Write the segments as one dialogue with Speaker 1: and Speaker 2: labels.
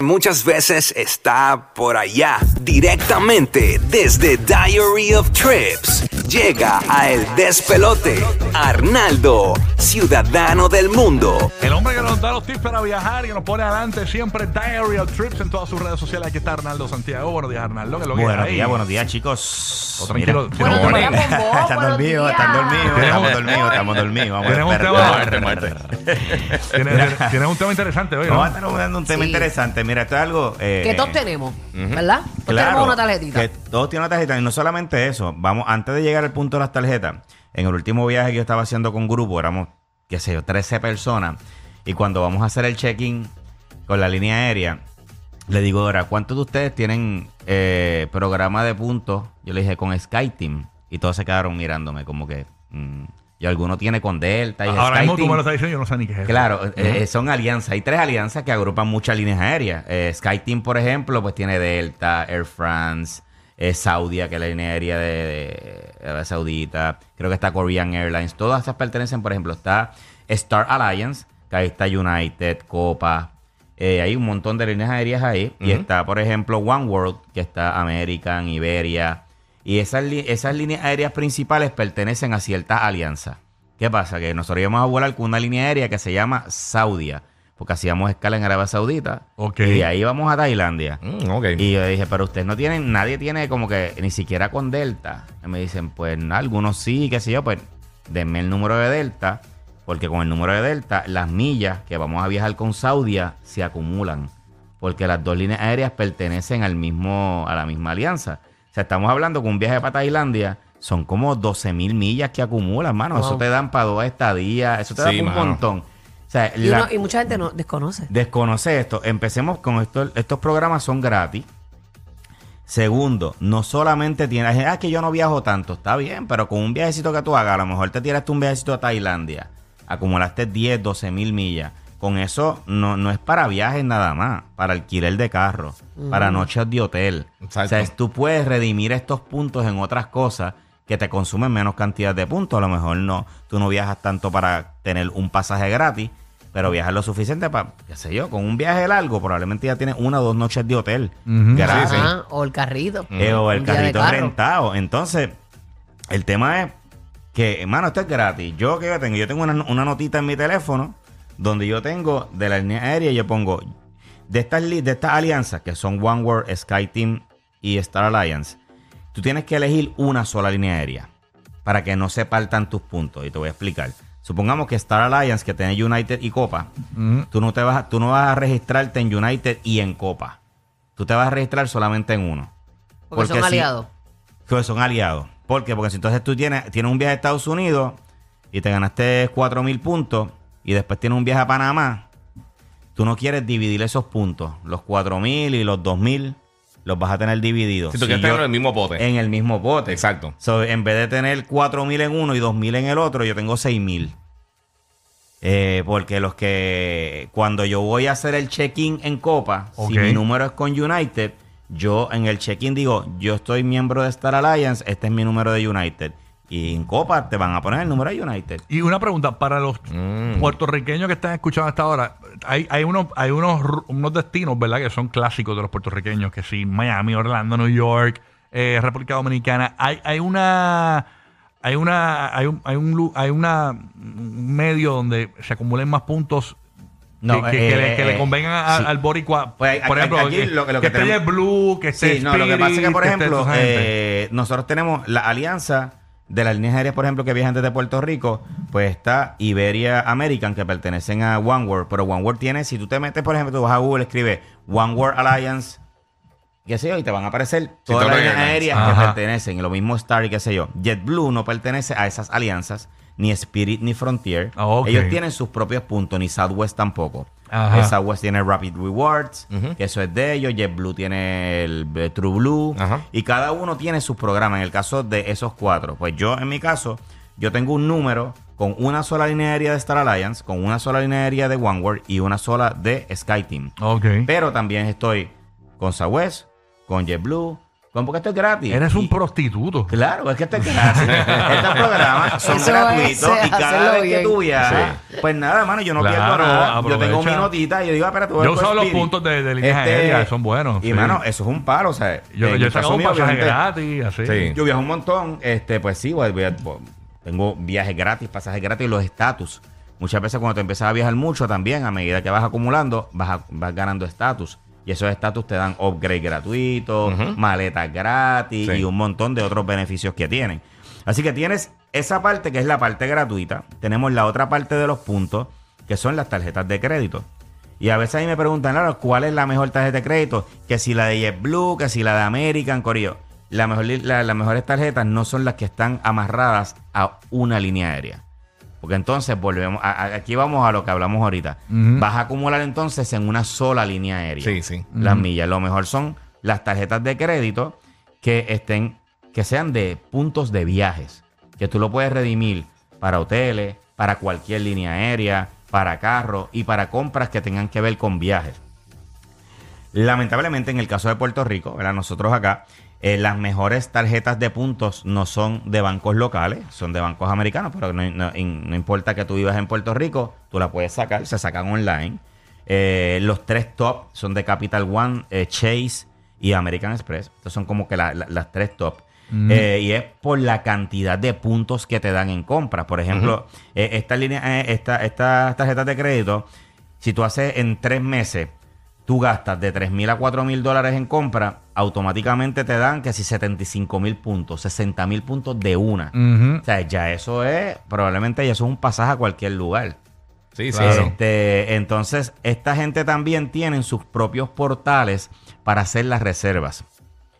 Speaker 1: Muchas veces está por allá, directamente desde Diary of Trips. Llega a El Despelote, Arnaldo, ciudadano del mundo.
Speaker 2: El hombre que nos da los tips para viajar y nos pone adelante siempre Diary of Trips en todas sus redes sociales. Aquí está Arnaldo Santiago. Buenos días, Arnaldo. ¿Qué es lo que
Speaker 3: Buenos días, buenos días, chicos.
Speaker 2: Tranquilo,
Speaker 3: Mira.
Speaker 4: días,
Speaker 3: están dormidos, están dormidos, estamos dormidos, estamos dormidos. Vamos
Speaker 2: Tienes un tema-
Speaker 3: esperar.
Speaker 2: Tienes, tienes un tema interesante hoy, ¿no?
Speaker 3: Vamos a estar dando un tema
Speaker 4: Sí.
Speaker 3: interesante. Mira, esto es algo. eh,
Speaker 4: Que todos tenemos, ¿verdad? Todos
Speaker 3: Claro,
Speaker 4: tenemos una tarjetita.
Speaker 3: Que todos tienen una tarjeta. Y no solamente eso. Vamos, antes de llegar al punto de las tarjetas, en el último viaje que yo estaba haciendo con grupo, éramos, qué sé yo, 13 personas. Y cuando vamos a hacer el check-in con la línea aérea, le digo, ahora, ¿cuántos de ustedes tienen eh, programa de puntos? Yo le dije, con SkyTeam. Y todos se quedaron mirándome, como que. mm, y alguno tiene con Delta. Y
Speaker 2: Ahora mismo tú me lo estás diciendo, yo no sé ni qué es.
Speaker 3: Claro, eh, eh, son alianzas. Hay tres alianzas que agrupan muchas líneas aéreas. Eh, SkyTeam, por ejemplo, pues tiene Delta, Air France, eh, Saudia, que es la línea aérea de Arabia Saudita. Creo que está Korean Airlines. Todas esas pertenecen, por ejemplo, está Star Alliance, que ahí está United, Copa. Eh, hay un montón de líneas aéreas ahí. Y está, por ejemplo, One World, que está American, Iberia. Y esas, esas líneas aéreas principales pertenecen a ciertas alianzas. ¿Qué pasa? Que nosotros íbamos a volar con una línea aérea que se llama Saudia, porque hacíamos escala en Arabia Saudita. Y de ahí vamos a Tailandia.
Speaker 5: Mm.
Speaker 3: Y yo dije, pero ustedes no tienen, nadie tiene como que ni siquiera con Delta. Y me dicen, pues no, algunos sí, qué sé yo, pues denme el número de Delta, porque con el número de Delta, las millas que vamos a viajar con Saudia se acumulan. Porque las dos líneas aéreas pertenecen al mismo, a la misma alianza. O sea, estamos hablando que un viaje para Tailandia son como 12 mil millas que acumulan, mano. Eso te dan para dos estadías, eso te da un
Speaker 5: mano.
Speaker 3: montón. O sea,
Speaker 4: Y,
Speaker 3: la-
Speaker 4: uno- y mucha gente no desconoce.
Speaker 3: Desconoce esto. Empecemos con esto. Estos programas son gratis. Segundo, no solamente tienes, ah, que yo no viajo tanto, está bien, pero con un viajecito que tú hagas, a lo mejor te tiraste un viajecito a Tailandia, acumulaste 10, 12 mil millas. Con eso no, no es para viajes nada más, para alquiler de carro, para noches de hotel.
Speaker 5: Exacto.
Speaker 3: O sea, es- tú puedes redimir estos puntos en otras cosas que te consumen menos cantidad de puntos. A lo mejor no, tú no viajas tanto para tener un pasaje gratis, pero viajas lo suficiente para, qué sé yo, con un viaje largo probablemente ya tienes una o dos noches de hotel gratis.
Speaker 4: Ajá, o el carrito.
Speaker 3: Eh, o el carrito rentado. Entonces, el tema es que, hermano, esto es gratis. Yo que tengo, yo tengo una, una notita en mi teléfono donde yo tengo de la línea aérea, yo pongo de estas, de estas alianzas que son OneWorld, SkyTeam y Star Alliance. Tú tienes que elegir una sola línea aérea para que no se partan tus puntos. Y te voy a explicar. Supongamos que Star Alliance, que tiene United y Copa, tú, no te vas, a- tú no vas a registrarte en United y en Copa. Tú te vas a registrar solamente en uno.
Speaker 4: Porque son
Speaker 3: si-
Speaker 4: aliados.
Speaker 3: que son aliados. ¿Por qué? Porque si entonces tú tienes, tienes un viaje a Estados Unidos y te ganaste 4 mil puntos y después tienes un viaje a Panamá, tú no quieres dividir esos puntos. Los 4 mil y los 2 mil los vas a tener divididos.
Speaker 5: Si tú
Speaker 3: Si
Speaker 5: quieres tener en el mismo pote.
Speaker 3: En el mismo bote.
Speaker 5: Exacto.
Speaker 3: So, en vez de tener 4 mil en uno y 2 mil en el otro, yo tengo 6 mil. Eh, porque los que cuando yo voy a hacer el check-in en Copa, si mi número es con United, yo en el check-in digo, yo estoy miembro de Star Alliance, este es mi número de United. Y en Copa te van a poner el número de United.
Speaker 2: Y una pregunta para los
Speaker 5: Mm.
Speaker 2: puertorriqueños que están escuchando hasta ahora. Hay, hay, unos, hay unos, unos destinos, ¿verdad? Que son clásicos de los puertorriqueños, que sí, Miami, Orlando, New York, eh, República Dominicana. Hay, hay una... Hay una, hay un, hay un, hay una un medio donde se acumulen más puntos
Speaker 3: No,
Speaker 2: que, que- que
Speaker 3: eh,
Speaker 2: le, que le
Speaker 3: eh,
Speaker 2: convengan
Speaker 3: sí.
Speaker 2: al boricua.
Speaker 3: Pues,
Speaker 2: por ejemplo,
Speaker 3: aquí
Speaker 2: que,
Speaker 3: lo- lo
Speaker 2: que
Speaker 3: que
Speaker 2: esté
Speaker 3: tenemos-
Speaker 2: Blue, que esté
Speaker 3: Sí, no, lo que pasa es que, por ejemplo, eh, nosotros tenemos la alianza de las líneas aéreas, por ejemplo, que viajan desde Puerto Rico, pues está Iberia American, que pertenecen a OneWorld, pero OneWorld tiene, si tú te metes, por ejemplo, tú vas a Google, escribe OneWorld Alliance, qué sé yo, y te van a aparecer todas las líneas aéreas
Speaker 2: Ajá.
Speaker 3: que pertenecen, y lo mismo Star y qué sé yo. JetBlue no pertenece a esas alianzas, ni Spirit ni Frontier.
Speaker 2: Ah.
Speaker 3: Ellos tienen sus propios puntos, ni Southwest tampoco.
Speaker 2: Ajá.
Speaker 3: Southwest tiene Rapid Rewards, que eso es de ellos. JetBlue tiene el eh, True Blue.
Speaker 5: Ajá.
Speaker 3: Y cada uno tiene sus programas. En el caso de esos cuatro, pues yo, en mi caso, yo tengo un número con una sola línea aérea de Star Alliance, con una sola línea aérea de OneWorld y una sola de SkyTeam.
Speaker 2: Ok.
Speaker 3: Pero también estoy con Southwest, con JetBlue, con porque esto es gratis.
Speaker 2: Eres un
Speaker 3: Y-
Speaker 2: prostituto.
Speaker 3: Claro, es que esto es gratis. Estos programas son
Speaker 4: Eso
Speaker 3: gratuitos
Speaker 4: es,
Speaker 3: y cada
Speaker 4: hacerlo
Speaker 3: vez que
Speaker 4: bien.
Speaker 3: tú viajas, pues nada, mano, yo no
Speaker 2: Claro,
Speaker 3: pierdo nada. Yo tengo
Speaker 2: aprovecha.
Speaker 3: mi notita y yo digo, ah, espérate, voy
Speaker 2: Yo usado los
Speaker 3: Spirit.
Speaker 2: puntos de- de líneas aéreas, son buenos,
Speaker 3: Y
Speaker 2: sí.
Speaker 3: mano, eso es un palo, o sea.
Speaker 2: Yo,
Speaker 3: en
Speaker 2: yo he
Speaker 3: el caso
Speaker 2: sacado un
Speaker 3: mío,
Speaker 2: pasaje
Speaker 3: obviamente,
Speaker 2: gratis, así.
Speaker 5: Sí.
Speaker 3: Yo viajo un montón, este, pues sí, voy- voy a- voy- tengo viajes gratis, pasajes gratis, los estatus. Muchas veces cuando te empiezas a viajar mucho también, a medida que vas acumulando, vas, a- vas ganando estatus. Y esos estatus te dan upgrade gratuito, maletas gratis
Speaker 5: Sí.
Speaker 3: y un montón de otros beneficios que tienen. Así que tienes esa parte que es la parte gratuita. Tenemos la otra parte de los puntos, que son las tarjetas de crédito. Y a veces ahí me preguntan, claro, ¿cuál es la mejor tarjeta de crédito? Que si la de JetBlue, que si la de American, Corillo. La mejor, la- las mejores tarjetas no son las que están amarradas a una línea aérea. Porque entonces volvemos, a- a- aquí vamos a lo que hablamos ahorita. Vas a acumular entonces en una sola línea aérea.
Speaker 5: Sí, sí.
Speaker 3: Las millas. Lo mejor son las tarjetas de crédito que estén, que sean de puntos de viajes. Que tú lo puedes redimir para hoteles, para cualquier línea aérea, para carros y para compras que tengan que ver con viajes. Lamentablemente, en el caso de Puerto Rico, ¿verdad? nosotros acá, eh, las mejores tarjetas de puntos no son de bancos locales, son de bancos americanos, pero no, no- in- no importa que tú vivas en Puerto Rico, tú la puedes sacar, se sacan online. Eh, los tres top son de Capital One, eh, Chase y American Express. Estos son como que la- la- las tres top. Eh, y es por la cantidad de puntos que te dan en compras. Por ejemplo, eh, esta línea, eh, esta, estas tarjetas de crédito, si tú haces en tres meses, tú gastas de 3 mil a 4 mil dólares en compra, automáticamente te dan que si 75 mil puntos, 60 mil puntos de una. O sea, ya eso es, probablemente ya eso es un pasaje a cualquier lugar.
Speaker 5: Sí, sí.
Speaker 2: Claro.
Speaker 3: Este, entonces, esta gente también tiene sus propios portales para hacer las reservas.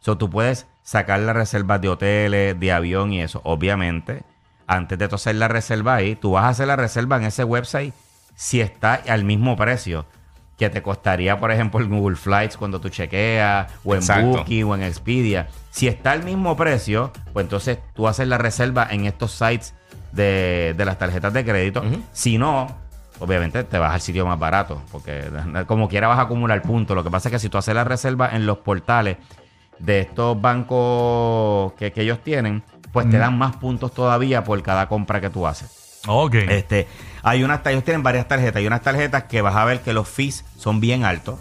Speaker 3: So, tú puedes sacar las reservas de hoteles, de avión y eso. Obviamente, antes de tú hacer la reserva ahí, tú vas a hacer la reserva en ese website si está al mismo precio que te costaría, por ejemplo, en Google Flights cuando tú chequeas, o en
Speaker 5: Exacto.
Speaker 3: Booking, o en Expedia. Si está al mismo precio, pues entonces tú haces la reserva en estos sites de, de las tarjetas de crédito. Si no, obviamente te vas al sitio más barato, porque como quiera vas a acumular puntos. Lo que pasa es que si tú haces la reserva en los portales de estos bancos que, que ellos tienen, pues te dan más puntos todavía por cada compra que tú haces.
Speaker 2: Ok.
Speaker 3: Este, hay unas, ellos tienen varias tarjetas. Hay unas tarjetas que vas a ver que los fees son bien altos,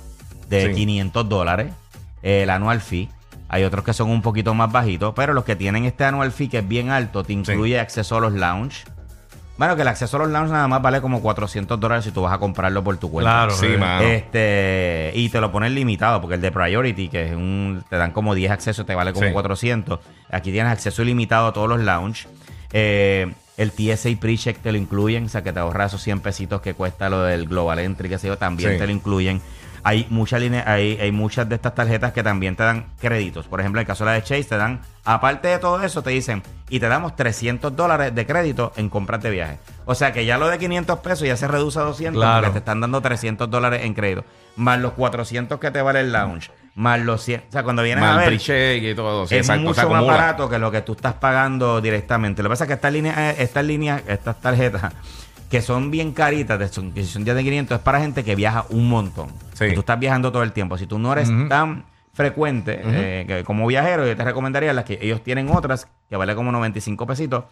Speaker 3: de
Speaker 5: Sí.
Speaker 3: 500 dólares, eh, el anual fee. Hay otros que son un poquito más bajitos, pero los que tienen este anual fee que es bien alto, te incluye acceso a los lounge. Bueno, que el acceso a los lounge nada más vale como 400 dólares si tú vas a comprarlo por tu cuenta.
Speaker 2: Claro.
Speaker 5: Sí,
Speaker 2: eh.
Speaker 5: mano.
Speaker 3: Este, y te lo ponen limitado, porque el de Priority, que es un, te dan como 10 accesos, te vale como
Speaker 5: Sí.
Speaker 3: 400. Aquí tienes acceso ilimitado a todos los lounge. Eh, el TSA Pre-Check te lo incluyen, o sea que te ahorras esos 100 pesitos que cuesta lo del Global Entry, que sé yo, también
Speaker 5: Sí.
Speaker 3: te lo incluyen. Hay muchas líneas, hay, hay muchas de estas tarjetas que también te dan créditos. Por ejemplo, en el caso de la de Chase, te dan, aparte de todo eso, te dicen, y te damos 300 dólares de crédito en compras de viaje. O sea que ya lo de 500 pesos ya se reduce a 200
Speaker 2: Claro.
Speaker 3: porque te están dando 300 dólares en crédito. Más los 400 que te vale el lounge. Más los 100. O sea, cuando vienes a ver,
Speaker 5: y todo. Sí,
Speaker 3: es
Speaker 5: exacto.
Speaker 3: mucho más barato que lo que tú estás pagando directamente. Lo que pasa es que estas líneas, eh, estas líneas, estas tarjetas que son bien caritas, de, son, que son ya de 500, es para gente que viaja un montón.
Speaker 5: Sí.
Speaker 3: Tú estás viajando todo el tiempo. Si tú no eres tan frecuente eh, que como viajero, yo te recomendaría las que ellos tienen otras que vale como 95 pesitos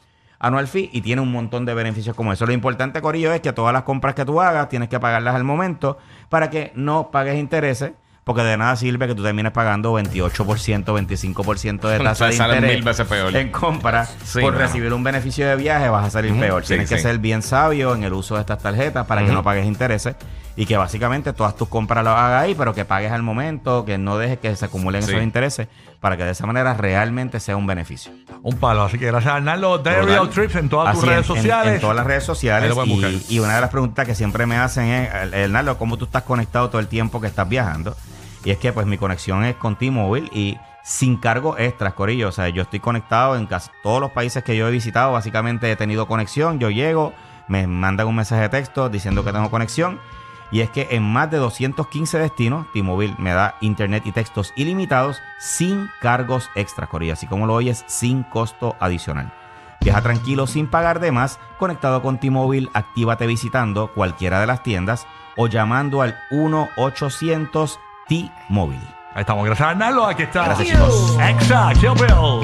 Speaker 3: anual fee y tiene un montón de beneficios como eso. Lo importante, Corillo, es que todas las compras que tú hagas tienes que pagarlas al momento para que no pagues intereses. Porque de nada sirve que tú termines pagando 28%, 25% de tasa de interés
Speaker 5: mil veces peor.
Speaker 3: en compra
Speaker 5: Sí,
Speaker 3: por recibir un beneficio de viaje, vas a salir peor.
Speaker 5: sí,
Speaker 3: Tienes que ser bien sabio en el uso de estas tarjetas para que no pagues intereses. Y que básicamente todas tus compras las hagas ahí, pero que pagues al momento, que no dejes que se acumulen
Speaker 5: Sí.
Speaker 3: esos intereses para que de esa manera realmente sea un beneficio.
Speaker 2: Un palo. Así que gracias, Arnaldo.
Speaker 3: Total.
Speaker 2: of Trips en todas tus
Speaker 3: Así,
Speaker 2: redes
Speaker 3: en-
Speaker 2: sociales.
Speaker 3: En, todas las redes sociales. Y, y una de las preguntas que siempre me hacen es, Hernando, ¿cómo tú estás conectado todo el tiempo que estás viajando? Y es que pues mi conexión es con T-Mobile y sin cargo extras, Corillo. O sea, yo estoy conectado en casi todos los países que yo he visitado. Básicamente he tenido conexión. Yo llego, me mandan un mensaje de texto diciendo que tengo conexión. Y es que en más de 215 destinos, T-Mobile me da internet y textos ilimitados sin cargos extras, Corillo. Así como lo oyes, sin costo adicional. Viaja tranquilo sin pagar de más, conectado con T-Mobile, actívate visitando cualquiera de las tiendas o llamando al 1-800 T-Mobile.
Speaker 2: Ahí estamos. Gracias, Arnaldo. Aquí está.
Speaker 3: Gracias, chicos.
Speaker 2: Exa, Kill Bill.